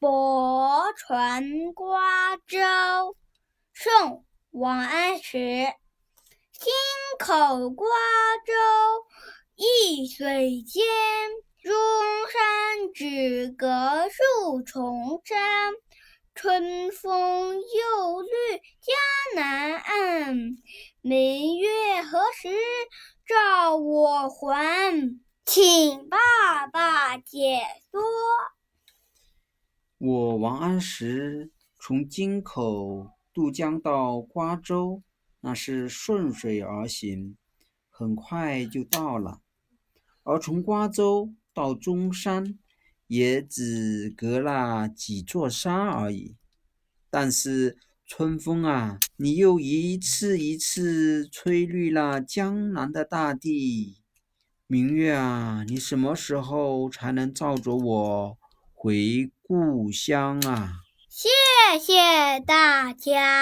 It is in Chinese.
泊船瓜洲，宋·王安石。京口瓜洲一水间，钟山只隔数重山。春风又绿江南岸，明月何时照我还？请爸爸解说。我王安石从京口渡江到瓜州。那是顺水而行，很快就到了。而从瓜州到中山，也只隔了几座山而已。但是春风啊，你又一次一次吹绿了江南的大地。明月啊，你什么时候才能照着我回故乡啊？谢谢大家。